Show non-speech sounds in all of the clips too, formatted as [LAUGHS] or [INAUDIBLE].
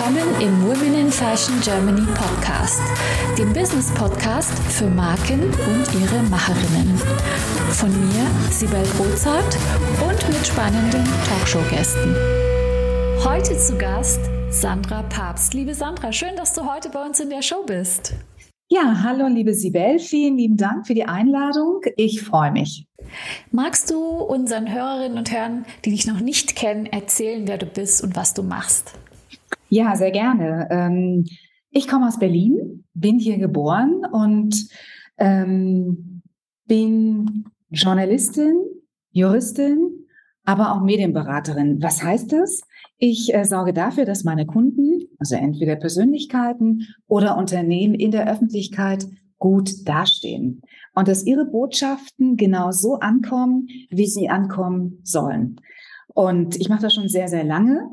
willkommen im Women in Fashion Germany Podcast, dem Business Podcast für Marken und ihre Macherinnen. Von mir, Sibel Rozart und mit spannenden Talkshow-Gästen. Heute zu Gast Sandra Papst. Liebe Sandra, schön, dass du heute bei uns in der Show bist. Ja, hallo liebe Sibel, vielen lieben Dank für die Einladung. Ich freue mich. Magst du unseren Hörerinnen und Hörern, die dich noch nicht kennen, erzählen, wer du bist und was du machst? Ja, sehr gerne. Ähm, ich komme aus Berlin, bin hier geboren und ähm, bin Journalistin, Juristin, aber auch Medienberaterin. Was heißt das? Ich äh, sorge dafür, dass meine Kunden, also entweder Persönlichkeiten oder Unternehmen in der Öffentlichkeit gut dastehen und dass ihre Botschaften genau so ankommen, wie sie ankommen sollen. Und ich mache das schon sehr, sehr lange.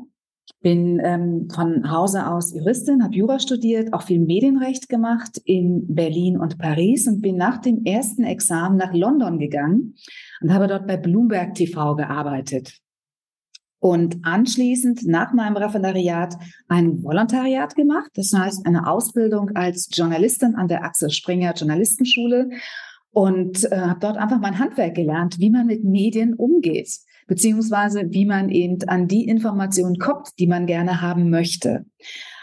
Bin ähm, von Hause aus Juristin, habe Jura studiert, auch viel Medienrecht gemacht in Berlin und Paris und bin nach dem ersten Examen nach London gegangen und habe dort bei Bloomberg TV gearbeitet. Und anschließend nach meinem Referendariat ein Volontariat gemacht, das heißt eine Ausbildung als Journalistin an der Axel Springer Journalistenschule und äh, habe dort einfach mein Handwerk gelernt, wie man mit Medien umgeht, beziehungsweise wie man eben an die Informationen kommt, die man gerne haben möchte.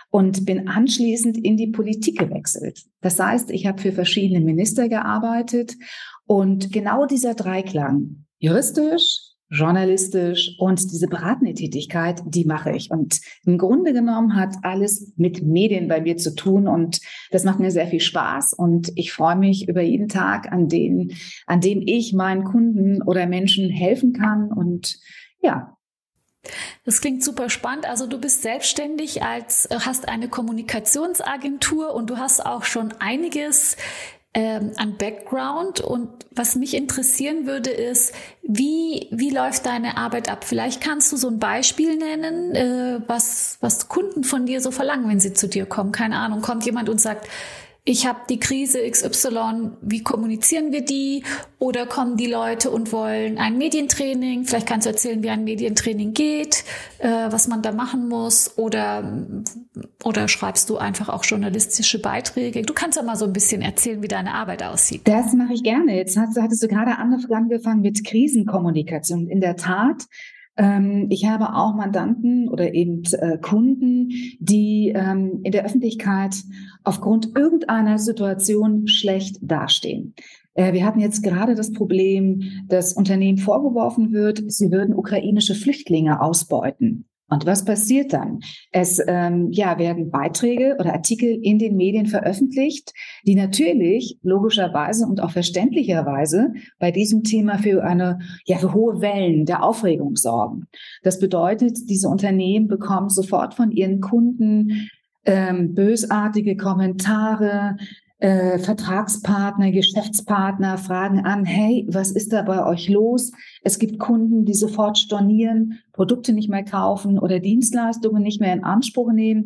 Und bin anschließend in die Politik gewechselt. Das heißt, ich habe für verschiedene Minister gearbeitet und genau dieser Dreiklang, juristisch, journalistisch und diese beratende Tätigkeit, die mache ich. Und im Grunde genommen hat alles mit Medien bei mir zu tun und das macht mir sehr viel Spaß und ich freue mich über jeden Tag, an dem, an dem ich meinen Kunden oder Menschen helfen kann und ja, das klingt super spannend. Also du bist selbstständig als hast eine Kommunikationsagentur und du hast auch schon einiges ähm, an Background. Und was mich interessieren würde, ist, wie, wie läuft deine Arbeit ab? Vielleicht kannst du so ein Beispiel nennen, äh, was, was Kunden von dir so verlangen, wenn sie zu dir kommen. Keine Ahnung, kommt jemand und sagt, ich habe die Krise XY, wie kommunizieren wir die? Oder kommen die Leute und wollen ein Medientraining? Vielleicht kannst du erzählen, wie ein Medientraining geht, äh, was man da machen muss. Oder, oder schreibst du einfach auch journalistische Beiträge? Du kannst ja mal so ein bisschen erzählen, wie deine Arbeit aussieht. Das mache ich gerne. Jetzt hattest du gerade angefangen mit Krisenkommunikation. In der Tat ich habe auch Mandanten oder eben äh, Kunden, die ähm, in der Öffentlichkeit aufgrund irgendeiner Situation schlecht dastehen. Äh, wir hatten jetzt gerade das Problem, dass Unternehmen vorgeworfen wird, sie würden ukrainische Flüchtlinge ausbeuten. Und was passiert dann? Es ähm, ja, werden Beiträge oder Artikel in den Medien veröffentlicht, die natürlich logischerweise und auch verständlicherweise bei diesem Thema für eine ja für hohe Wellen der Aufregung sorgen. Das bedeutet, diese Unternehmen bekommen sofort von ihren Kunden ähm, bösartige Kommentare, äh, Vertragspartner, Geschäftspartner fragen an, hey, was ist da bei euch los? Es gibt Kunden, die sofort stornieren, Produkte nicht mehr kaufen oder Dienstleistungen nicht mehr in Anspruch nehmen.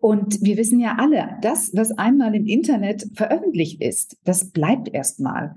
Und wir wissen ja alle, das, was einmal im Internet veröffentlicht ist, das bleibt erstmal.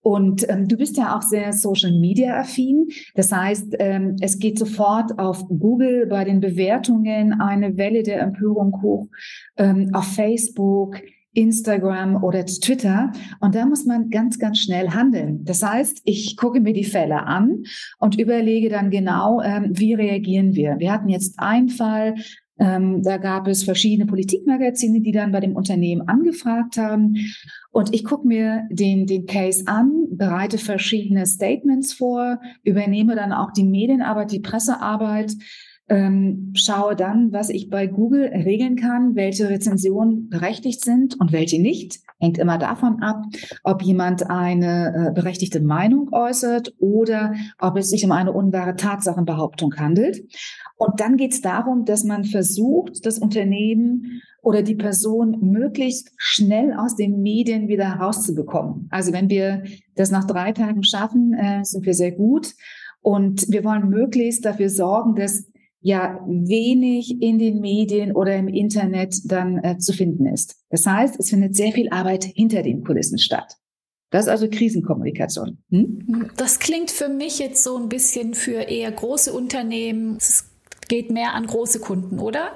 Und ähm, du bist ja auch sehr Social Media affin. Das heißt, ähm, es geht sofort auf Google bei den Bewertungen eine Welle der Empörung hoch, ähm, auf Facebook, Instagram oder Twitter. Und da muss man ganz, ganz schnell handeln. Das heißt, ich gucke mir die Fälle an und überlege dann genau, ähm, wie reagieren wir. Wir hatten jetzt einen Fall, ähm, da gab es verschiedene Politikmagazine, die dann bei dem Unternehmen angefragt haben. Und ich gucke mir den, den Case an, bereite verschiedene Statements vor, übernehme dann auch die Medienarbeit, die Pressearbeit, ähm, schaue dann, was ich bei Google regeln kann, welche Rezensionen berechtigt sind und welche nicht. Hängt immer davon ab, ob jemand eine äh, berechtigte Meinung äußert oder ob es sich um eine unwahre Tatsachenbehauptung handelt. Und dann geht es darum, dass man versucht, das Unternehmen oder die Person möglichst schnell aus den Medien wieder rauszubekommen. Also wenn wir das nach drei Tagen schaffen, äh, sind wir sehr gut. Und wir wollen möglichst dafür sorgen, dass ja wenig in den Medien oder im Internet dann äh, zu finden ist. Das heißt, es findet sehr viel Arbeit hinter den Kulissen statt. Das ist also Krisenkommunikation. Hm? Das klingt für mich jetzt so ein bisschen für eher große Unternehmen. Es geht mehr an große Kunden, oder?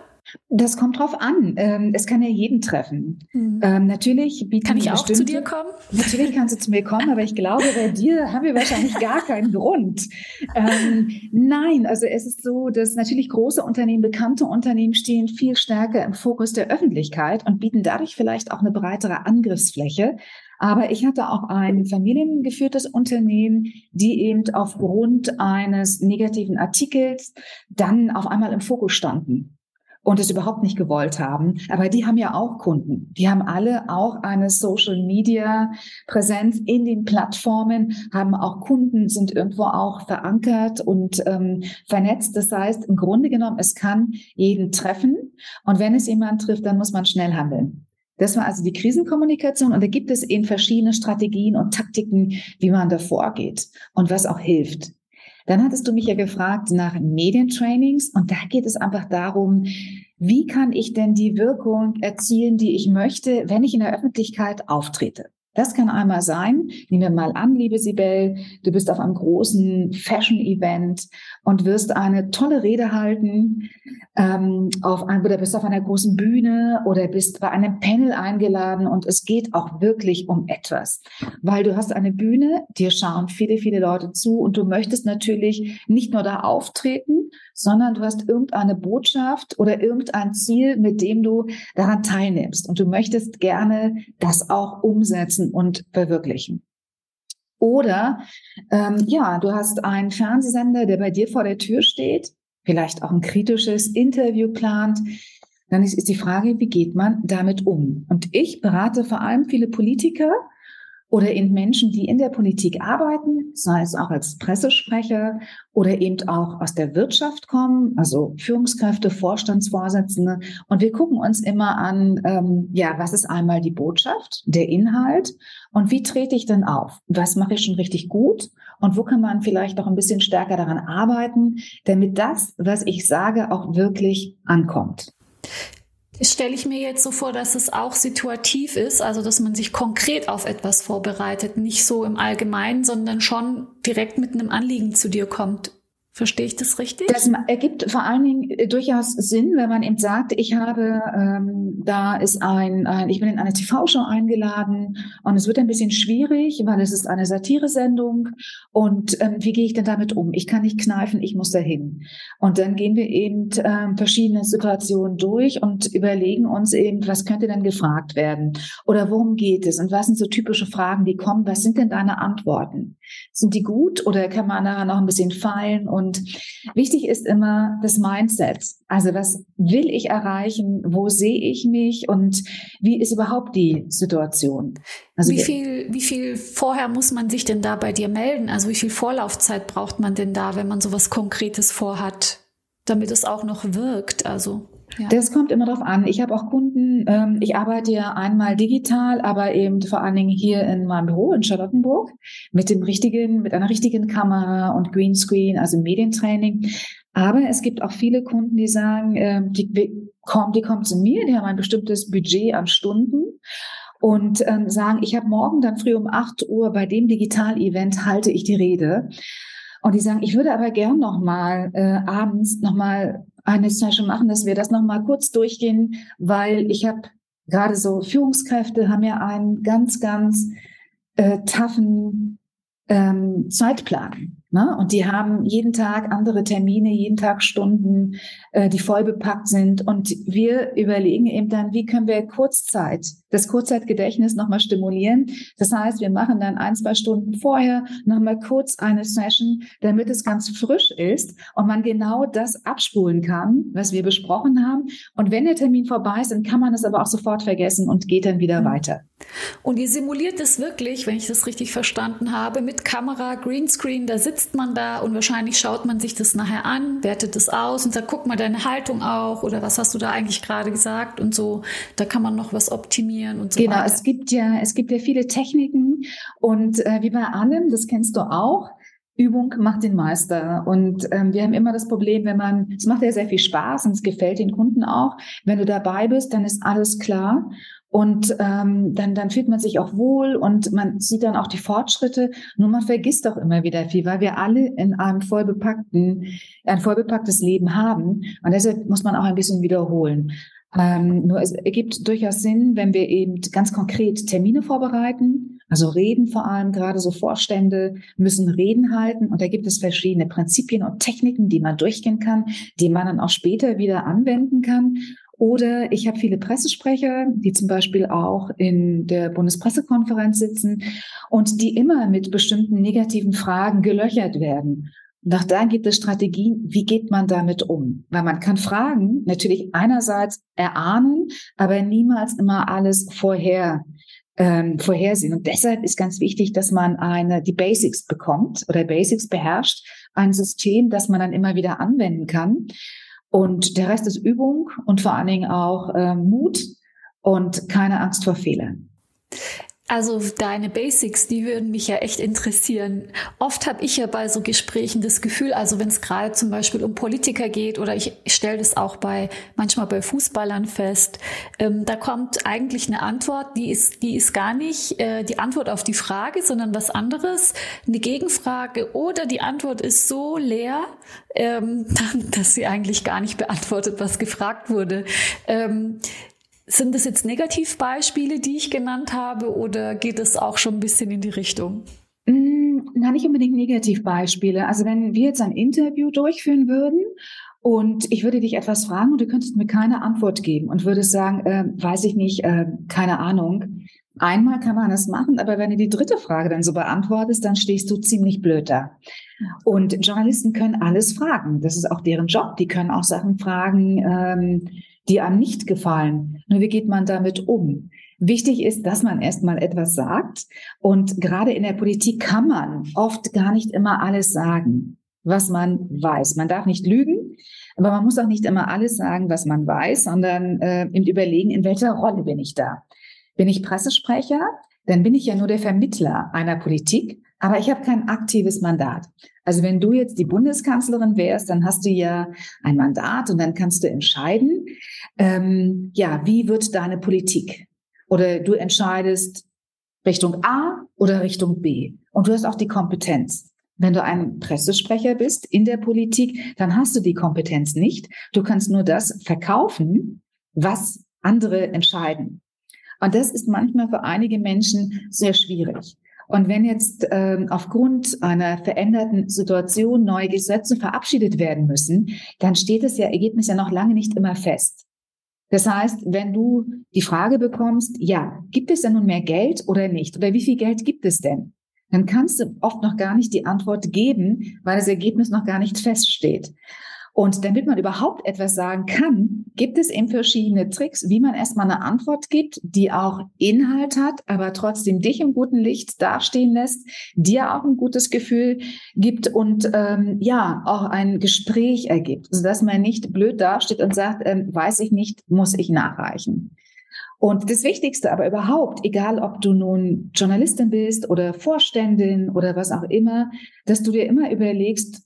Das kommt drauf an. Ähm, es kann ja jeden treffen. Mhm. Ähm, natürlich bieten Kann ich auch zu dir kommen? Natürlich kannst du zu mir kommen, aber ich glaube, bei dir haben wir wahrscheinlich gar keinen Grund. Ähm, nein, also es ist so, dass natürlich große Unternehmen, bekannte Unternehmen stehen viel stärker im Fokus der Öffentlichkeit und bieten dadurch vielleicht auch eine breitere Angriffsfläche. Aber ich hatte auch ein familiengeführtes Unternehmen, die eben aufgrund eines negativen Artikels dann auf einmal im Fokus standen und es überhaupt nicht gewollt haben. Aber die haben ja auch Kunden. Die haben alle auch eine Social Media Präsenz in den Plattformen, haben auch Kunden, sind irgendwo auch verankert und ähm, vernetzt. Das heißt, im Grunde genommen, es kann jeden treffen. Und wenn es jemand trifft, dann muss man schnell handeln. Das war also die Krisenkommunikation und da gibt es eben verschiedene Strategien und Taktiken, wie man da vorgeht und was auch hilft. Dann hattest du mich ja gefragt nach Medientrainings und da geht es einfach darum, wie kann ich denn die Wirkung erzielen, die ich möchte, wenn ich in der Öffentlichkeit auftrete? Das kann einmal sein, nehmen wir mal an, liebe Sibel, du bist auf einem großen Fashion-Event und wirst eine tolle Rede halten, ähm, auf ein, oder bist auf einer großen Bühne oder bist bei einem Panel eingeladen und es geht auch wirklich um etwas, weil du hast eine Bühne, dir schauen viele, viele Leute zu und du möchtest natürlich nicht nur da auftreten, sondern du hast irgendeine Botschaft oder irgendein Ziel, mit dem du daran teilnimmst und du möchtest gerne das auch umsetzen und verwirklichen. Oder ähm, ja, du hast einen Fernsehsender, der bei dir vor der Tür steht, vielleicht auch ein kritisches Interview plant. Dann ist, ist die Frage, wie geht man damit um? Und ich berate vor allem viele Politiker, oder eben Menschen, die in der Politik arbeiten, sei es auch als Pressesprecher oder eben auch aus der Wirtschaft kommen, also Führungskräfte, Vorstandsvorsitzende. Und wir gucken uns immer an, ähm, ja, was ist einmal die Botschaft, der Inhalt und wie trete ich denn auf? Was mache ich schon richtig gut? Und wo kann man vielleicht noch ein bisschen stärker daran arbeiten, damit das, was ich sage, auch wirklich ankommt? Stelle ich mir jetzt so vor, dass es auch situativ ist, also dass man sich konkret auf etwas vorbereitet, nicht so im Allgemeinen, sondern schon direkt mit einem Anliegen zu dir kommt. Verstehe ich das richtig? Das ergibt vor allen Dingen äh, durchaus Sinn, wenn man eben sagt, ich habe, ähm, da ist ein, ein, ich bin in eine TV-Show eingeladen und es wird ein bisschen schwierig, weil es ist eine Satiresendung und ähm, wie gehe ich denn damit um? Ich kann nicht kneifen, ich muss dahin. Und dann gehen wir eben ähm, verschiedene Situationen durch und überlegen uns eben, was könnte denn gefragt werden oder worum geht es und was sind so typische Fragen, die kommen, was sind denn deine Antworten? Sind die gut oder kann man da noch ein bisschen feilen und und wichtig ist immer das Mindset. Also was will ich erreichen? Wo sehe ich mich? Und wie ist überhaupt die Situation? Also wie viel, wie viel vorher muss man sich denn da bei dir melden? Also wie viel Vorlaufzeit braucht man denn da, wenn man sowas Konkretes vorhat, damit es auch noch wirkt? Also Das kommt immer darauf an. Ich habe auch Kunden, ähm, ich arbeite ja einmal digital, aber eben vor allen Dingen hier in meinem Büro in Charlottenburg mit dem richtigen, mit einer richtigen Kamera und Greenscreen, also Medientraining. Aber es gibt auch viele Kunden, die sagen, äh, die, kommen, die kommen zu mir, die haben ein bestimmtes Budget an Stunden und ähm, sagen, ich habe morgen dann früh um 8 Uhr bei dem Digital-Event halte ich die Rede. Und die sagen, ich würde aber gern noch mal äh, abends noch mal eine Session machen, dass wir das nochmal kurz durchgehen, weil ich habe gerade so Führungskräfte haben ja einen ganz, ganz äh, toughen ähm, Zeitplan. Ne? Und die haben jeden Tag andere Termine, jeden Tag Stunden, äh, die voll bepackt sind. Und wir überlegen eben dann, wie können wir Kurzzeit, das Kurzzeitgedächtnis nochmal stimulieren. Das heißt, wir machen dann ein, zwei Stunden vorher nochmal kurz eine Session, damit es ganz frisch ist und man genau das abspulen kann, was wir besprochen haben. Und wenn der Termin vorbei ist, dann kann man es aber auch sofort vergessen und geht dann wieder mhm. weiter. Und ihr simuliert es wirklich, wenn ich das richtig verstanden habe, mit Kamera, Greenscreen, da sitzt man da und wahrscheinlich schaut man sich das nachher an, wertet es aus und sagt, guck mal deine Haltung auch oder was hast du da eigentlich gerade gesagt und so. Da kann man noch was optimieren und so genau, weiter. Genau, es gibt ja, es gibt ja viele Techniken und äh, wie bei allem, das kennst du auch, Übung macht den Meister. Und ähm, wir haben immer das Problem, wenn man, es macht ja sehr viel Spaß und es gefällt den Kunden auch. Wenn du dabei bist, dann ist alles klar. Und ähm, dann, dann fühlt man sich auch wohl und man sieht dann auch die Fortschritte. Nur man vergisst auch immer wieder viel, weil wir alle in einem vollbepackten, ein vollbepacktes Leben haben. Und deshalb muss man auch ein bisschen wiederholen. Ähm, nur es ergibt durchaus Sinn, wenn wir eben ganz konkret Termine vorbereiten, also Reden vor allem, gerade so Vorstände müssen Reden halten und da gibt es verschiedene Prinzipien und Techniken, die man durchgehen kann, die man dann auch später wieder anwenden kann. Oder ich habe viele Pressesprecher, die zum Beispiel auch in der Bundespressekonferenz sitzen und die immer mit bestimmten negativen Fragen gelöchert werden. Und auch da gibt es Strategien, wie geht man damit um? Weil man kann Fragen natürlich einerseits erahnen, aber niemals immer alles vorher ähm, vorhersehen. Und deshalb ist ganz wichtig, dass man eine die Basics bekommt oder Basics beherrscht, ein System, das man dann immer wieder anwenden kann. Und der Rest ist Übung und vor allen Dingen auch äh, Mut und keine Angst vor Fehlern. Also deine Basics, die würden mich ja echt interessieren. Oft habe ich ja bei so Gesprächen das Gefühl, also wenn es gerade zum Beispiel um Politiker geht oder ich stelle das auch bei manchmal bei Fußballern fest, ähm, da kommt eigentlich eine Antwort, die ist, die ist gar nicht äh, die Antwort auf die Frage, sondern was anderes, eine Gegenfrage oder die Antwort ist so leer, ähm, [LAUGHS] dass sie eigentlich gar nicht beantwortet, was gefragt wurde. Ähm, sind das jetzt Negativbeispiele, die ich genannt habe, oder geht es auch schon ein bisschen in die Richtung? Mm, na, nicht unbedingt Negativbeispiele. Also wenn wir jetzt ein Interview durchführen würden und ich würde dich etwas fragen und du könntest mir keine Antwort geben und würdest sagen, äh, weiß ich nicht, äh, keine Ahnung. Einmal kann man das machen, aber wenn du die dritte Frage dann so beantwortest, dann stehst du ziemlich blöd da. Und Journalisten können alles fragen. Das ist auch deren Job. Die können auch Sachen fragen. Ähm, die einem nicht gefallen. Nur wie geht man damit um? Wichtig ist, dass man erstmal etwas sagt. Und gerade in der Politik kann man oft gar nicht immer alles sagen, was man weiß. Man darf nicht lügen, aber man muss auch nicht immer alles sagen, was man weiß, sondern äh, im Überlegen, in welcher Rolle bin ich da? Bin ich Pressesprecher? Dann bin ich ja nur der Vermittler einer Politik, aber ich habe kein aktives Mandat. Also wenn du jetzt die Bundeskanzlerin wärst, dann hast du ja ein Mandat und dann kannst du entscheiden, ähm, ja, wie wird deine Politik? Oder du entscheidest Richtung A oder Richtung B. Und du hast auch die Kompetenz. Wenn du ein Pressesprecher bist in der Politik, dann hast du die Kompetenz nicht. Du kannst nur das verkaufen, was andere entscheiden. Und das ist manchmal für einige Menschen sehr schwierig. Und wenn jetzt ähm, aufgrund einer veränderten Situation neue Gesetze verabschiedet werden müssen, dann steht das ja Ergebnis ja noch lange nicht immer fest. Das heißt, wenn du die Frage bekommst, ja, gibt es denn nun mehr Geld oder nicht? Oder wie viel Geld gibt es denn? Dann kannst du oft noch gar nicht die Antwort geben, weil das Ergebnis noch gar nicht feststeht. Und damit man überhaupt etwas sagen kann, gibt es eben verschiedene Tricks, wie man erstmal eine Antwort gibt, die auch Inhalt hat, aber trotzdem dich im guten Licht dastehen lässt, dir auch ein gutes Gefühl gibt und ähm, ja, auch ein Gespräch ergibt, sodass man nicht blöd dasteht und sagt, ähm, weiß ich nicht, muss ich nachreichen. Und das Wichtigste aber überhaupt, egal ob du nun Journalistin bist oder Vorständin oder was auch immer, dass du dir immer überlegst,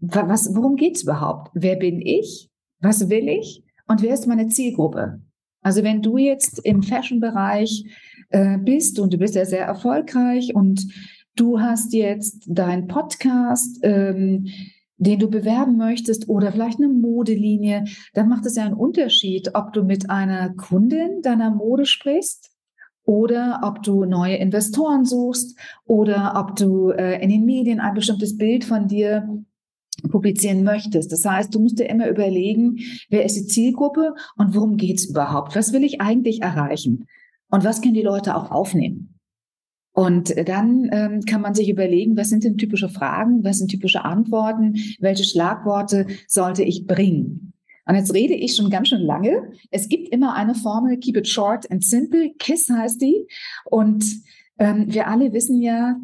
was, worum geht's überhaupt? Wer bin ich? Was will ich? Und wer ist meine Zielgruppe? Also wenn du jetzt im Fashion-Bereich äh, bist und du bist ja sehr erfolgreich und du hast jetzt deinen Podcast, ähm, den du bewerben möchtest oder vielleicht eine Modelinie, dann macht es ja einen Unterschied, ob du mit einer Kundin deiner Mode sprichst oder ob du neue Investoren suchst oder ob du äh, in den Medien ein bestimmtes Bild von dir publizieren möchtest. Das heißt, du musst dir immer überlegen, wer ist die Zielgruppe und worum geht's überhaupt? Was will ich eigentlich erreichen? Und was können die Leute auch aufnehmen? Und dann ähm, kann man sich überlegen, was sind denn typische Fragen, was sind typische Antworten, welche Schlagworte sollte ich bringen? Und jetzt rede ich schon ganz schön lange. Es gibt immer eine Formel, keep it short and simple. KISS heißt die. Und ähm, wir alle wissen ja,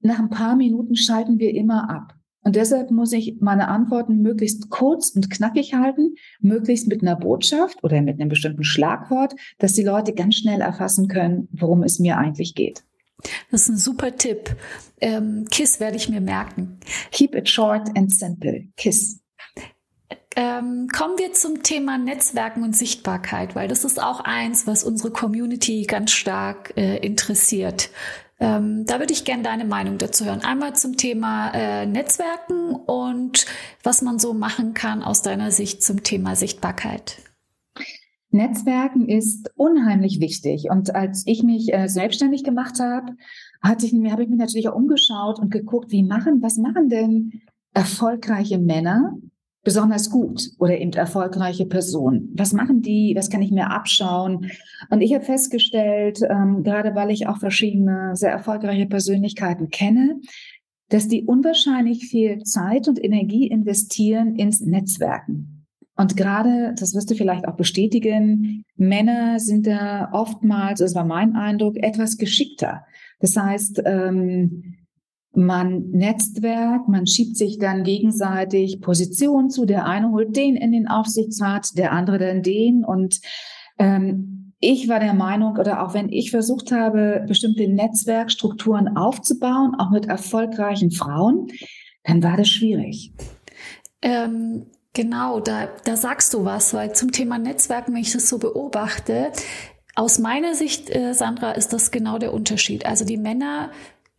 nach ein paar Minuten schalten wir immer ab. Und deshalb muss ich meine Antworten möglichst kurz und knackig halten, möglichst mit einer Botschaft oder mit einem bestimmten Schlagwort, dass die Leute ganz schnell erfassen können, worum es mir eigentlich geht. Das ist ein super Tipp. Ähm, KISS werde ich mir merken. Keep it short and simple. KISS. Ähm, kommen wir zum Thema Netzwerken und Sichtbarkeit, weil das ist auch eins, was unsere Community ganz stark äh, interessiert. Ähm, da würde ich gerne deine Meinung dazu hören. Einmal zum Thema äh, Netzwerken und was man so machen kann aus deiner Sicht zum Thema Sichtbarkeit. Netzwerken ist unheimlich wichtig. Und als ich mich äh, selbstständig gemacht habe, hatte ich, habe ich mich natürlich auch umgeschaut und geguckt, wie machen, was machen denn erfolgreiche Männer besonders gut oder eben erfolgreiche Personen? Was machen die? Was kann ich mir abschauen? Und ich habe festgestellt, ähm, gerade weil ich auch verschiedene sehr erfolgreiche Persönlichkeiten kenne, dass die unwahrscheinlich viel Zeit und Energie investieren ins Netzwerken. Und gerade, das wirst du vielleicht auch bestätigen, Männer sind da oftmals, das war mein Eindruck, etwas geschickter. Das heißt, ähm, man Netzwerk, man schiebt sich dann gegenseitig Positionen zu. Der eine holt den in den Aufsichtsrat, der andere dann den. Und ähm, ich war der Meinung, oder auch wenn ich versucht habe, bestimmte Netzwerkstrukturen aufzubauen, auch mit erfolgreichen Frauen, dann war das schwierig. Ähm, genau, da, da sagst du was, weil zum Thema Netzwerken, wenn ich das so beobachte, aus meiner Sicht, äh, Sandra, ist das genau der Unterschied. Also die Männer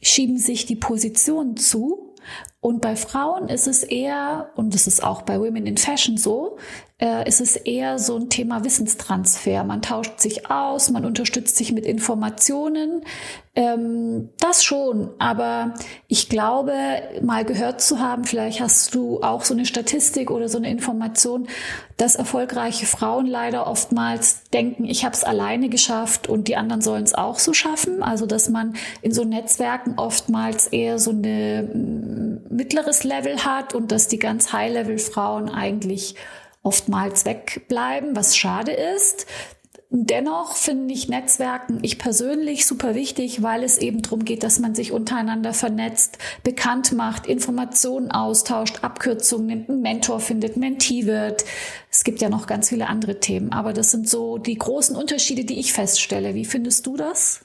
schieben sich die Position zu. Und bei Frauen ist es eher, und das ist auch bei Women in Fashion so, äh, ist es eher so ein Thema Wissenstransfer. Man tauscht sich aus, man unterstützt sich mit Informationen. Ähm, das schon, aber ich glaube, mal gehört zu haben, vielleicht hast du auch so eine Statistik oder so eine Information, dass erfolgreiche Frauen leider oftmals denken, ich habe es alleine geschafft und die anderen sollen es auch so schaffen. Also dass man in so Netzwerken oftmals eher so eine mittleres Level hat und dass die ganz High-Level-Frauen eigentlich oftmals wegbleiben, was schade ist. Dennoch finde ich Netzwerken, ich persönlich super wichtig, weil es eben darum geht, dass man sich untereinander vernetzt, bekannt macht, Informationen austauscht, Abkürzungen nimmt, einen Mentor findet, Mentee wird. Es gibt ja noch ganz viele andere Themen, aber das sind so die großen Unterschiede, die ich feststelle. Wie findest du das?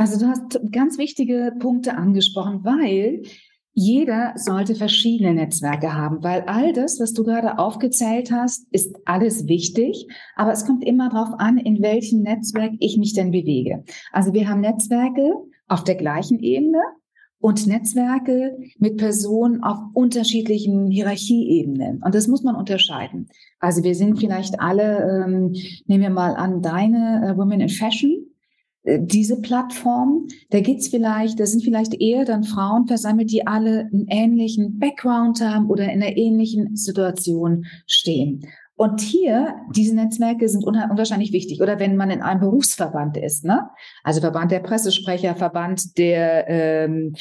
Also du hast ganz wichtige Punkte angesprochen, weil jeder sollte verschiedene Netzwerke haben, weil all das, was du gerade aufgezählt hast, ist alles wichtig, aber es kommt immer darauf an, in welchem Netzwerk ich mich denn bewege. Also wir haben Netzwerke auf der gleichen Ebene und Netzwerke mit Personen auf unterschiedlichen Hierarchieebenen. Und das muss man unterscheiden. Also wir sind vielleicht alle, ähm, nehmen wir mal an, deine äh, Women in Fashion diese Plattform, da geht's vielleicht, da sind vielleicht eher dann Frauen versammelt, die alle einen ähnlichen Background haben oder in einer ähnlichen Situation stehen. Und hier, diese Netzwerke sind unwahrscheinlich wichtig. Oder wenn man in einem Berufsverband ist, ne? Also Verband der Pressesprecher, Verband der, ähm,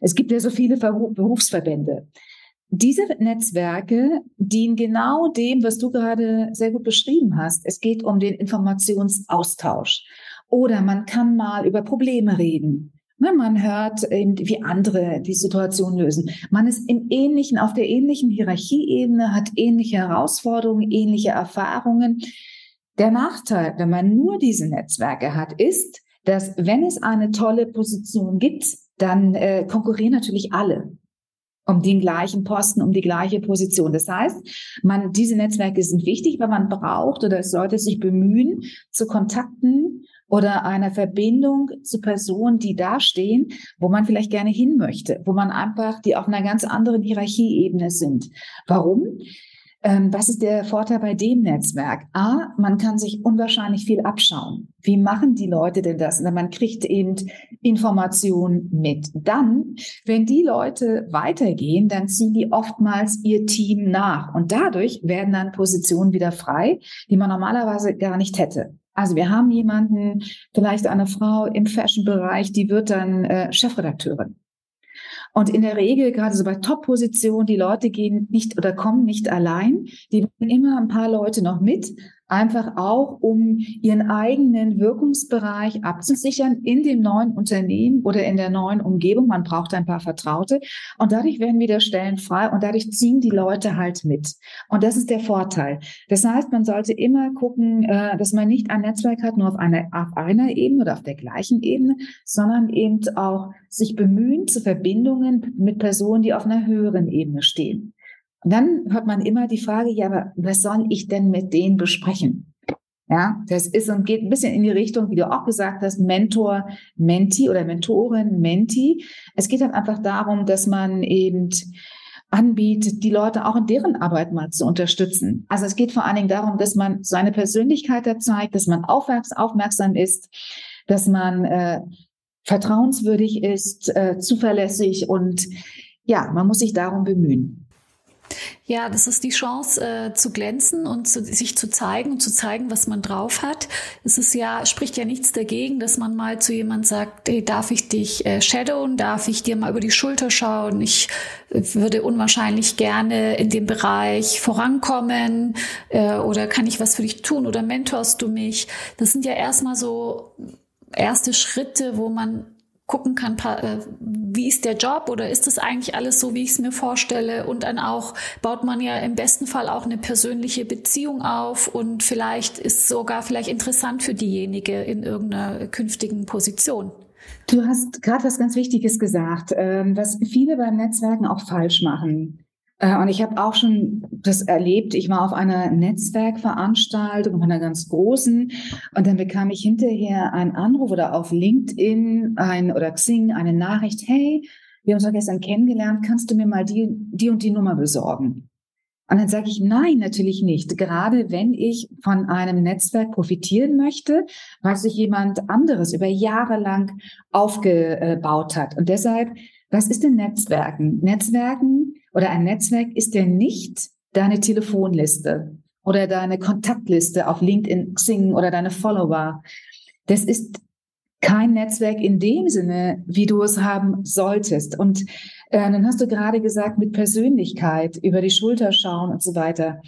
es gibt ja so viele Berufsverbände. Diese Netzwerke dienen genau dem, was du gerade sehr gut beschrieben hast. Es geht um den Informationsaustausch. Oder man kann mal über Probleme reden. Ne, man hört, wie andere die Situation lösen. Man ist im ähnlichen, auf der ähnlichen Hierarchieebene, hat ähnliche Herausforderungen, ähnliche Erfahrungen. Der Nachteil, wenn man nur diese Netzwerke hat, ist, dass wenn es eine tolle Position gibt, dann äh, konkurrieren natürlich alle um den gleichen Posten, um die gleiche Position. Das heißt, man, diese Netzwerke sind wichtig, weil man braucht oder sollte sich bemühen, zu Kontakten oder einer Verbindung zu Personen, die dastehen, wo man vielleicht gerne hin möchte, wo man einfach, die auf einer ganz anderen Hierarchieebene sind. Warum? Ähm, was ist der Vorteil bei dem Netzwerk? A, man kann sich unwahrscheinlich viel abschauen. Wie machen die Leute denn das? Man kriegt eben Informationen mit. Dann, wenn die Leute weitergehen, dann ziehen die oftmals ihr Team nach. Und dadurch werden dann Positionen wieder frei, die man normalerweise gar nicht hätte. Also wir haben jemanden, vielleicht eine Frau im Fashion-Bereich, die wird dann äh, Chefredakteurin. Und in der Regel, gerade so bei Top-Positionen, die Leute gehen nicht oder kommen nicht allein. Die bringen immer ein paar Leute noch mit, einfach auch, um ihren eigenen Wirkungsbereich abzusichern in dem neuen Unternehmen oder in der neuen Umgebung. Man braucht ein paar Vertraute und dadurch werden wieder Stellen frei und dadurch ziehen die Leute halt mit. Und das ist der Vorteil. Das heißt, man sollte immer gucken, äh, dass man nicht ein Netzwerk hat, nur auf einer, auf einer Ebene oder auf der gleichen Ebene, sondern eben auch sich bemühen zu Verbindungen mit Personen, die auf einer höheren Ebene stehen. Und dann hört man immer die Frage, ja, aber was soll ich denn mit denen besprechen? Ja, das ist und geht ein bisschen in die Richtung, wie du auch gesagt hast, Mentor, Menti oder Mentorin, Menti. Es geht dann einfach darum, dass man eben anbietet, die Leute auch in deren Arbeit mal zu unterstützen. Also es geht vor allen Dingen darum, dass man seine Persönlichkeit da zeigt, dass man aufmerksam ist, dass man äh, vertrauenswürdig ist, äh, zuverlässig und ja, man muss sich darum bemühen. Ja, das ist die Chance äh, zu glänzen und zu, sich zu zeigen und zu zeigen, was man drauf hat. Es ist ja, spricht ja nichts dagegen, dass man mal zu jemand sagt, hey, darf ich dich äh, shadowen, darf ich dir mal über die Schulter schauen? Ich äh, würde unwahrscheinlich gerne in dem Bereich vorankommen äh, oder kann ich was für dich tun oder mentorst du mich? Das sind ja erstmal so erste Schritte, wo man gucken kann, äh, wie ist der Job oder ist das eigentlich alles so, wie ich es mir vorstelle? Und dann auch baut man ja im besten Fall auch eine persönliche Beziehung auf und vielleicht ist sogar vielleicht interessant für diejenige in irgendeiner künftigen Position. Du hast gerade was ganz Wichtiges gesagt, ähm, was viele beim Netzwerken auch falsch machen. Äh, und ich habe auch schon das erlebt. Ich war auf einer Netzwerkveranstaltung, auf einer ganz großen, und dann bekam ich hinterher einen Anruf oder auf LinkedIn ein oder Xing eine Nachricht: Hey, wir haben uns gestern kennengelernt. Kannst du mir mal die, die und die Nummer besorgen? Und dann sage ich, nein, natürlich nicht. Gerade wenn ich von einem Netzwerk profitieren möchte, weil sich jemand anderes über Jahre lang aufgebaut hat. Und deshalb, was ist denn Netzwerken? Netzwerken oder ein Netzwerk ist ja nicht deine Telefonliste oder deine Kontaktliste auf LinkedIn, Xing oder deine Follower. Das ist kein Netzwerk in dem Sinne, wie du es haben solltest. Und äh, dann hast du gerade gesagt, mit Persönlichkeit, über die Schulter schauen und so weiter.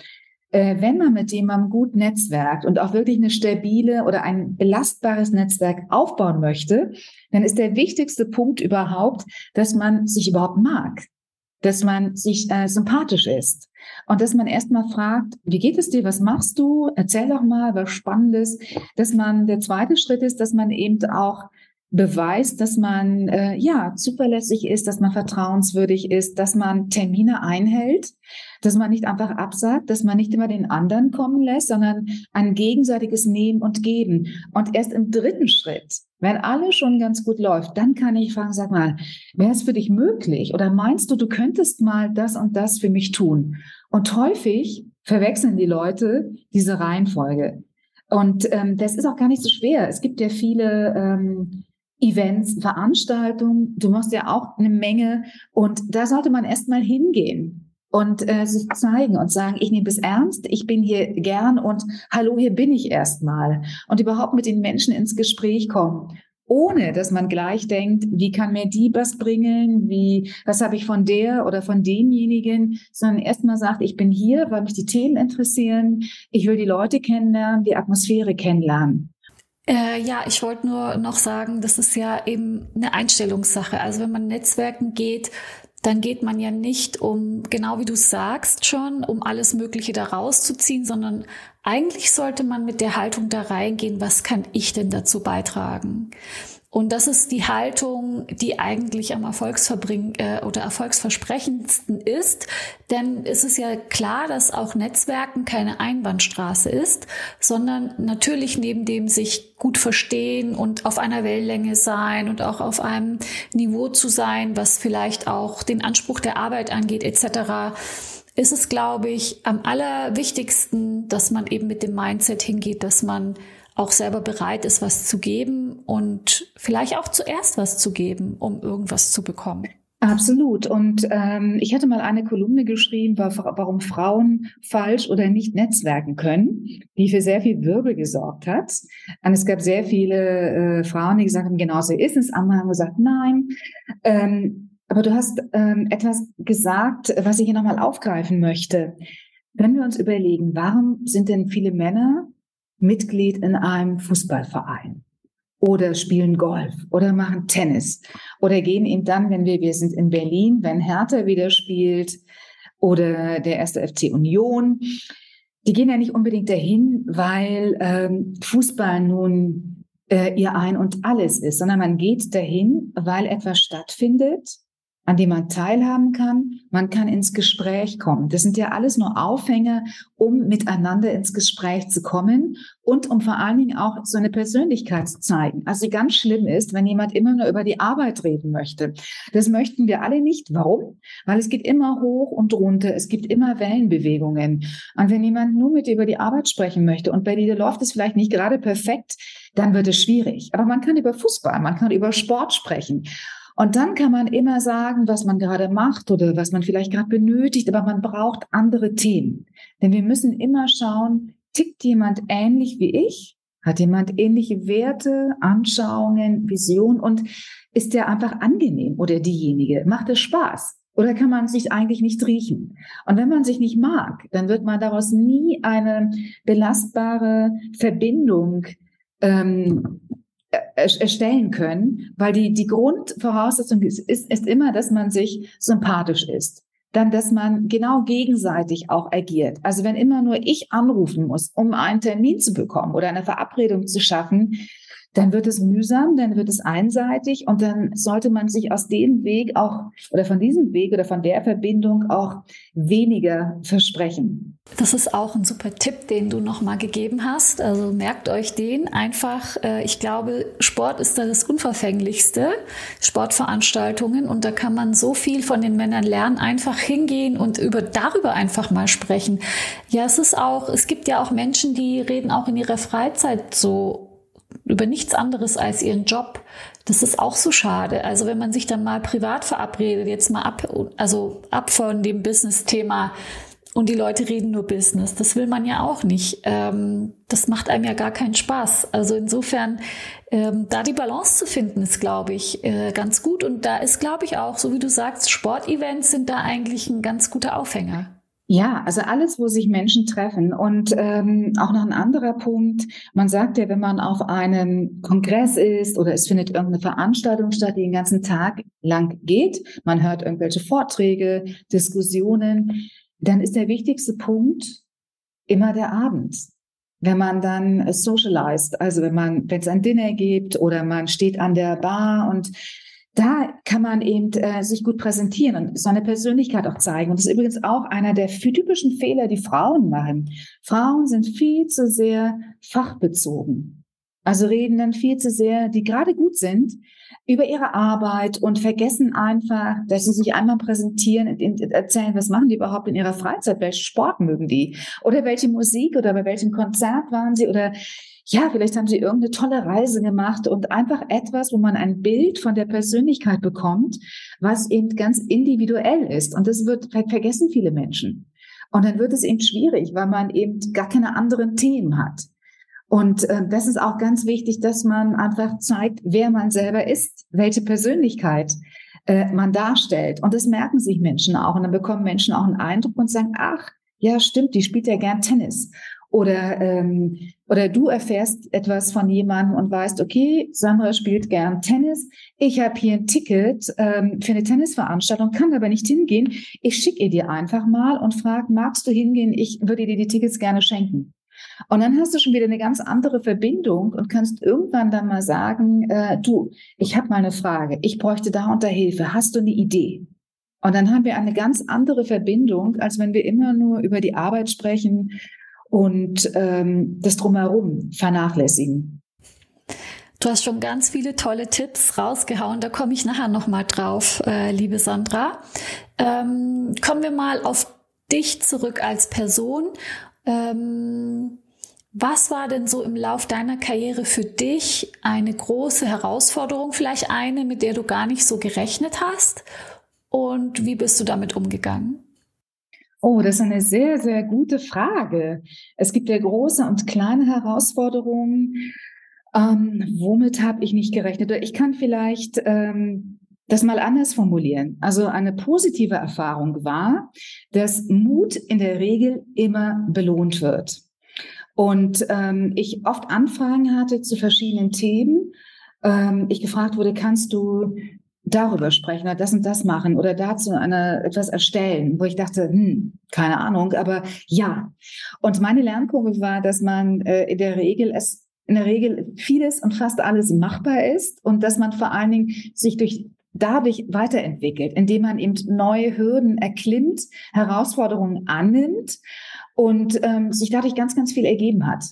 Äh, wenn man mit jemandem gut netzwerkt und auch wirklich eine stabile oder ein belastbares Netzwerk aufbauen möchte, dann ist der wichtigste Punkt überhaupt, dass man sich überhaupt mag dass man sich äh, sympathisch ist. Und dass man erstmal fragt, wie geht es dir, was machst du, erzähl doch mal was Spannendes, dass man, der zweite Schritt ist, dass man eben auch beweist, dass man äh, ja zuverlässig ist, dass man vertrauenswürdig ist, dass man Termine einhält, dass man nicht einfach absagt, dass man nicht immer den anderen kommen lässt, sondern ein gegenseitiges Nehmen und Geben. Und erst im dritten Schritt, wenn alles schon ganz gut läuft, dann kann ich fragen, sag mal, wäre es für dich möglich oder meinst du, du könntest mal das und das für mich tun? Und häufig verwechseln die Leute diese Reihenfolge. Und ähm, das ist auch gar nicht so schwer. Es gibt ja viele ähm, Events, Veranstaltungen. Du machst ja auch eine Menge. Und da sollte man erstmal hingehen und äh, sich zeigen und sagen, ich nehme es ernst, ich bin hier gern und hallo, hier bin ich erstmal. Und überhaupt mit den Menschen ins Gespräch kommen. Ohne dass man gleich denkt, wie kann mir die was bringen, wie, was habe ich von der oder von demjenigen, sondern erstmal sagt, ich bin hier, weil mich die Themen interessieren, ich will die Leute kennenlernen, die Atmosphäre kennenlernen. Äh, ja, ich wollte nur noch sagen, das ist ja eben eine Einstellungssache. Also wenn man Netzwerken geht, dann geht man ja nicht um, genau wie du sagst schon, um alles Mögliche da rauszuziehen, sondern eigentlich sollte man mit der Haltung da reingehen, was kann ich denn dazu beitragen? Und das ist die Haltung, die eigentlich am Erfolgsverbring äh, oder erfolgsversprechendsten ist. Denn es ist ja klar, dass auch Netzwerken keine Einbahnstraße ist, sondern natürlich neben dem sich gut verstehen und auf einer Wellenlänge sein und auch auf einem Niveau zu sein, was vielleicht auch den Anspruch der Arbeit angeht, etc ist es, glaube ich, am allerwichtigsten, dass man eben mit dem Mindset hingeht, dass man auch selber bereit ist, was zu geben und vielleicht auch zuerst was zu geben, um irgendwas zu bekommen. Absolut. Und ähm, ich hatte mal eine Kolumne geschrieben, warum Frauen falsch oder nicht netzwerken können, die für sehr viel Wirbel gesorgt hat. Und es gab sehr viele äh, Frauen, die gesagt haben, genau so ist es. Andere haben gesagt, nein. Ähm, Aber du hast ähm, etwas gesagt, was ich hier nochmal aufgreifen möchte. Wenn wir uns überlegen, warum sind denn viele Männer Mitglied in einem Fußballverein? Oder spielen Golf oder machen Tennis oder gehen eben dann, wenn wir, wir sind in Berlin, wenn Hertha wieder spielt oder der erste FC Union, die gehen ja nicht unbedingt dahin, weil ähm, Fußball nun äh, ihr Ein und Alles ist, sondern man geht dahin, weil etwas stattfindet, an dem man teilhaben kann. Man kann ins Gespräch kommen. Das sind ja alles nur Aufhänger, um miteinander ins Gespräch zu kommen und um vor allen Dingen auch so eine Persönlichkeit zu zeigen. Also ganz schlimm ist, wenn jemand immer nur über die Arbeit reden möchte. Das möchten wir alle nicht. Warum? Weil es geht immer hoch und runter. Es gibt immer Wellenbewegungen. Und wenn jemand nur mit dir über die Arbeit sprechen möchte und bei dir läuft es vielleicht nicht gerade perfekt, dann wird es schwierig. Aber man kann über Fußball, man kann über Sport sprechen. Und dann kann man immer sagen, was man gerade macht oder was man vielleicht gerade benötigt, aber man braucht andere Themen. Denn wir müssen immer schauen, tickt jemand ähnlich wie ich? Hat jemand ähnliche Werte, Anschauungen, Visionen und ist der einfach angenehm oder diejenige? Macht es Spaß? Oder kann man sich eigentlich nicht riechen? Und wenn man sich nicht mag, dann wird man daraus nie eine belastbare Verbindung ähm, erstellen können, weil die, die Grundvoraussetzung ist, ist, ist immer, dass man sich sympathisch ist. Dann, dass man genau gegenseitig auch agiert. Also wenn immer nur ich anrufen muss, um einen Termin zu bekommen oder eine Verabredung zu schaffen, dann wird es mühsam, dann wird es einseitig und dann sollte man sich aus dem Weg auch oder von diesem Weg oder von der Verbindung auch weniger versprechen. Das ist auch ein super Tipp, den du nochmal gegeben hast. Also merkt euch den einfach. Äh, ich glaube, Sport ist da das Unverfänglichste. Sportveranstaltungen und da kann man so viel von den Männern lernen. Einfach hingehen und über, darüber einfach mal sprechen. Ja, es ist auch, es gibt ja auch Menschen, die reden auch in ihrer Freizeit so über nichts anderes als ihren Job. Das ist auch so schade. Also wenn man sich dann mal privat verabredet, jetzt mal ab, also ab von dem Business-Thema und die Leute reden nur Business, das will man ja auch nicht. Ähm, das macht einem ja gar keinen Spaß. Also insofern, ähm, da die Balance zu finden, ist, glaube ich, äh, ganz gut. Und da ist, glaube ich, auch, so wie du sagst, Sportevents sind da eigentlich ein ganz guter Aufhänger. Ja, also alles, wo sich Menschen treffen. Und ähm, auch noch ein anderer Punkt, man sagt ja, wenn man auf einem Kongress ist oder es findet irgendeine Veranstaltung statt, die den ganzen Tag lang geht, man hört irgendwelche Vorträge, Diskussionen, dann ist der wichtigste Punkt immer der Abend. Wenn man dann socialized, also wenn man, wenn es ein Dinner gibt oder man steht an der Bar und da kann man eben äh, sich gut präsentieren und seine Persönlichkeit auch zeigen. Und das ist übrigens auch einer der typischen Fehler, die Frauen machen. Frauen sind viel zu sehr fachbezogen. Also reden dann viel zu sehr, die gerade gut sind, über ihre Arbeit und vergessen einfach, dass sie sich einmal präsentieren und erzählen, was machen die überhaupt in ihrer Freizeit, welchen Sport mögen die oder welche Musik oder bei welchem Konzert waren sie oder ja, vielleicht haben sie irgendeine tolle Reise gemacht und einfach etwas, wo man ein Bild von der Persönlichkeit bekommt, was eben ganz individuell ist. Und das wird vergessen viele Menschen. Und dann wird es eben schwierig, weil man eben gar keine anderen Themen hat. Und äh, das ist auch ganz wichtig, dass man einfach zeigt, wer man selber ist, welche Persönlichkeit äh, man darstellt. Und das merken sich Menschen auch. Und dann bekommen Menschen auch einen Eindruck und sagen, ach, ja, stimmt, die spielt ja gern Tennis. Oder, ähm, oder du erfährst etwas von jemandem und weißt, okay, Sandra spielt gern Tennis. Ich habe hier ein Ticket ähm, für eine Tennisveranstaltung, kann aber nicht hingehen. Ich schicke ihr dir einfach mal und frage, magst du hingehen? Ich würde dir die Tickets gerne schenken. Und dann hast du schon wieder eine ganz andere Verbindung und kannst irgendwann dann mal sagen, äh, du, ich habe mal eine Frage, ich bräuchte da unter Hilfe, hast du eine Idee? Und dann haben wir eine ganz andere Verbindung, als wenn wir immer nur über die Arbeit sprechen und ähm, das drumherum vernachlässigen. Du hast schon ganz viele tolle Tipps rausgehauen. Da komme ich nachher noch mal drauf, äh, liebe Sandra. Ähm, kommen wir mal auf dich zurück als Person. Ähm, was war denn so im Lauf deiner Karriere für dich eine große Herausforderung, vielleicht eine, mit der du gar nicht so gerechnet hast? Und wie bist du damit umgegangen? Oh, das ist eine sehr, sehr gute Frage. Es gibt ja große und kleine Herausforderungen. Ähm, womit habe ich nicht gerechnet? Ich kann vielleicht ähm, das mal anders formulieren. Also eine positive Erfahrung war, dass Mut in der Regel immer belohnt wird. Und ähm, ich oft Anfragen hatte zu verschiedenen Themen. Ähm, ich gefragt wurde, kannst du darüber sprechen oder das und das machen oder dazu eine, etwas erstellen, wo ich dachte, hm, keine Ahnung, aber ja. Und meine Lernkurve war, dass man äh, in der Regel es in der Regel vieles und fast alles machbar ist und dass man vor allen Dingen sich durch dadurch weiterentwickelt, indem man eben neue Hürden erklimmt, Herausforderungen annimmt und ähm, sich dadurch ganz, ganz viel ergeben hat.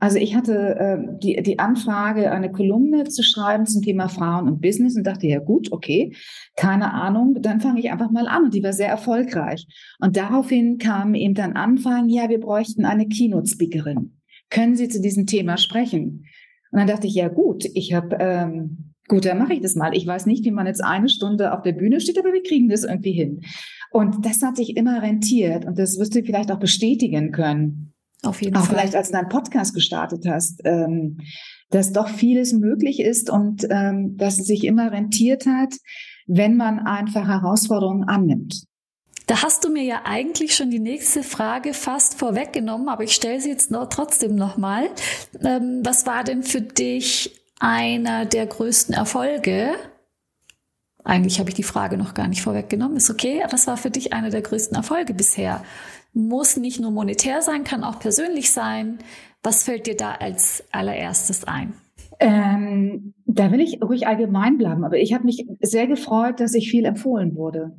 Also ich hatte äh, die, die Anfrage, eine Kolumne zu schreiben zum Thema Frauen und Business und dachte, ja gut, okay, keine Ahnung, dann fange ich einfach mal an. Und die war sehr erfolgreich. Und daraufhin kamen eben dann Anfragen, ja, wir bräuchten eine Keynote-Speakerin. Können Sie zu diesem Thema sprechen? Und dann dachte ich, ja gut, ich habe ähm, Gut, dann mache ich das mal. Ich weiß nicht, wie man jetzt eine Stunde auf der Bühne steht, aber wir kriegen das irgendwie hin. Und das hat sich immer rentiert und das wirst du vielleicht auch bestätigen können. Auf jeden auch Fall. vielleicht, als du deinen Podcast gestartet hast, ähm, dass doch vieles möglich ist und ähm, dass es sich immer rentiert hat, wenn man einfach Herausforderungen annimmt. Da hast du mir ja eigentlich schon die nächste Frage fast vorweggenommen, aber ich stelle sie jetzt noch, trotzdem nochmal. Ähm, was war denn für dich einer der größten Erfolge? Eigentlich habe ich die Frage noch gar nicht vorweggenommen, ist okay. Was war für dich einer der größten Erfolge bisher? Muss nicht nur monetär sein, kann auch persönlich sein. Was fällt dir da als allererstes ein? Ähm, da will ich ruhig allgemein bleiben, aber ich habe mich sehr gefreut, dass ich viel empfohlen wurde.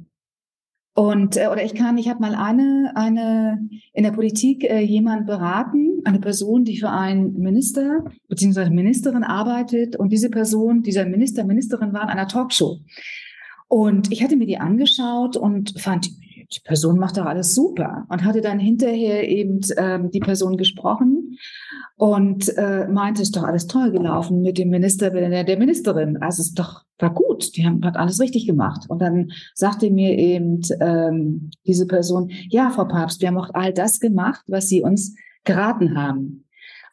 Und äh, oder ich kann, ich habe mal eine eine in der Politik äh, jemand beraten, eine Person, die für einen Minister beziehungsweise Ministerin arbeitet und diese Person, dieser Minister, Ministerin war in einer Talkshow. Und ich hatte mir die angeschaut und fand, die Person macht doch alles super und hatte dann hinterher eben ähm, die Person gesprochen und äh, meinte, es ist doch alles toll gelaufen mit dem Minister, der, Ministerin. Also es doch war gut, die haben hat alles richtig gemacht. Und dann sagte mir eben ähm, diese Person, ja, Frau Papst, wir haben auch all das gemacht, was Sie uns geraten haben.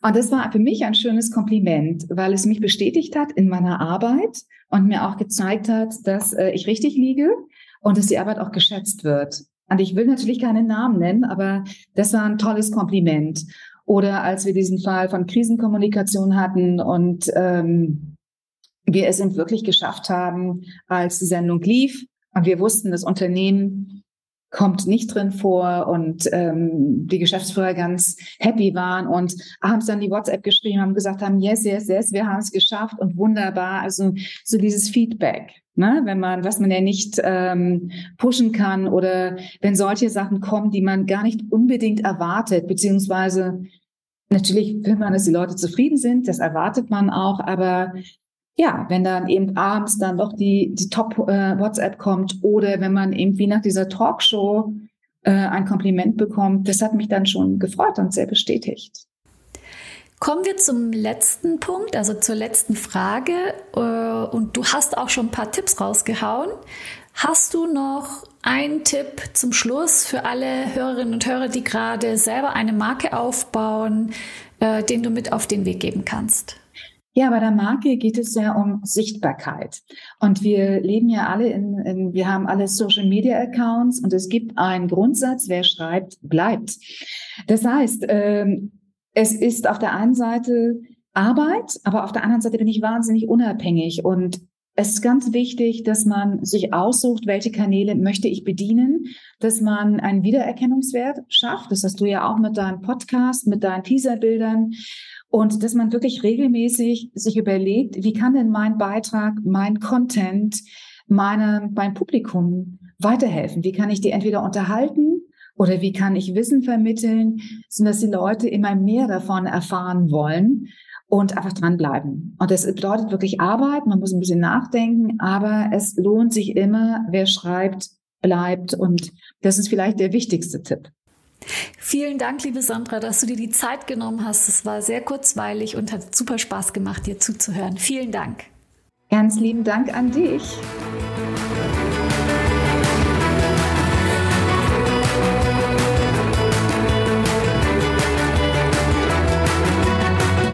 Und das war für mich ein schönes Kompliment, weil es mich bestätigt hat in meiner Arbeit und mir auch gezeigt hat, dass äh, ich richtig liege und dass die Arbeit auch geschätzt wird. Und ich will natürlich keinen Namen nennen, aber das war ein tolles Kompliment. Oder als wir diesen Fall von Krisenkommunikation hatten und ähm, wir es wirklich geschafft haben, als die Sendung lief und wir wussten, das Unternehmen kommt nicht drin vor und ähm, die Geschäftsführer ganz happy waren und abends dann die WhatsApp geschrieben haben, gesagt haben, yes, yes, yes, wir haben es geschafft und wunderbar. Also so dieses Feedback, ne, wenn man, was man ja nicht ähm, pushen kann oder wenn solche Sachen kommen, die man gar nicht unbedingt erwartet, beziehungsweise natürlich will man, dass die Leute zufrieden sind, das erwartet man auch, aber ja, wenn dann eben abends dann doch die, die Top-WhatsApp äh, kommt oder wenn man irgendwie nach dieser Talkshow äh, ein Kompliment bekommt, das hat mich dann schon gefreut und sehr bestätigt. Kommen wir zum letzten Punkt, also zur letzten Frage. Äh, und du hast auch schon ein paar Tipps rausgehauen. Hast du noch einen Tipp zum Schluss für alle Hörerinnen und Hörer, die gerade selber eine Marke aufbauen, äh, den du mit auf den Weg geben kannst? Ja, bei der Marke geht es ja um Sichtbarkeit. Und wir leben ja alle in, in, wir haben alle Social Media Accounts und es gibt einen Grundsatz, wer schreibt, bleibt. Das heißt, ähm, es ist auf der einen Seite Arbeit, aber auf der anderen Seite bin ich wahnsinnig unabhängig und es ist ganz wichtig, dass man sich aussucht, welche Kanäle möchte ich bedienen, dass man einen Wiedererkennungswert schafft. Das hast du ja auch mit deinem Podcast, mit deinen Teaserbildern und dass man wirklich regelmäßig sich überlegt, wie kann denn mein Beitrag, mein Content, meine, mein Publikum weiterhelfen? Wie kann ich die entweder unterhalten oder wie kann ich Wissen vermitteln, sodass die Leute immer mehr davon erfahren wollen und einfach dranbleiben. Und das bedeutet wirklich Arbeit, man muss ein bisschen nachdenken, aber es lohnt sich immer, wer schreibt, bleibt und das ist vielleicht der wichtigste Tipp. Vielen Dank, liebe Sandra, dass du dir die Zeit genommen hast. Es war sehr kurzweilig und hat super Spaß gemacht, dir zuzuhören. Vielen Dank. Ganz lieben Dank an dich.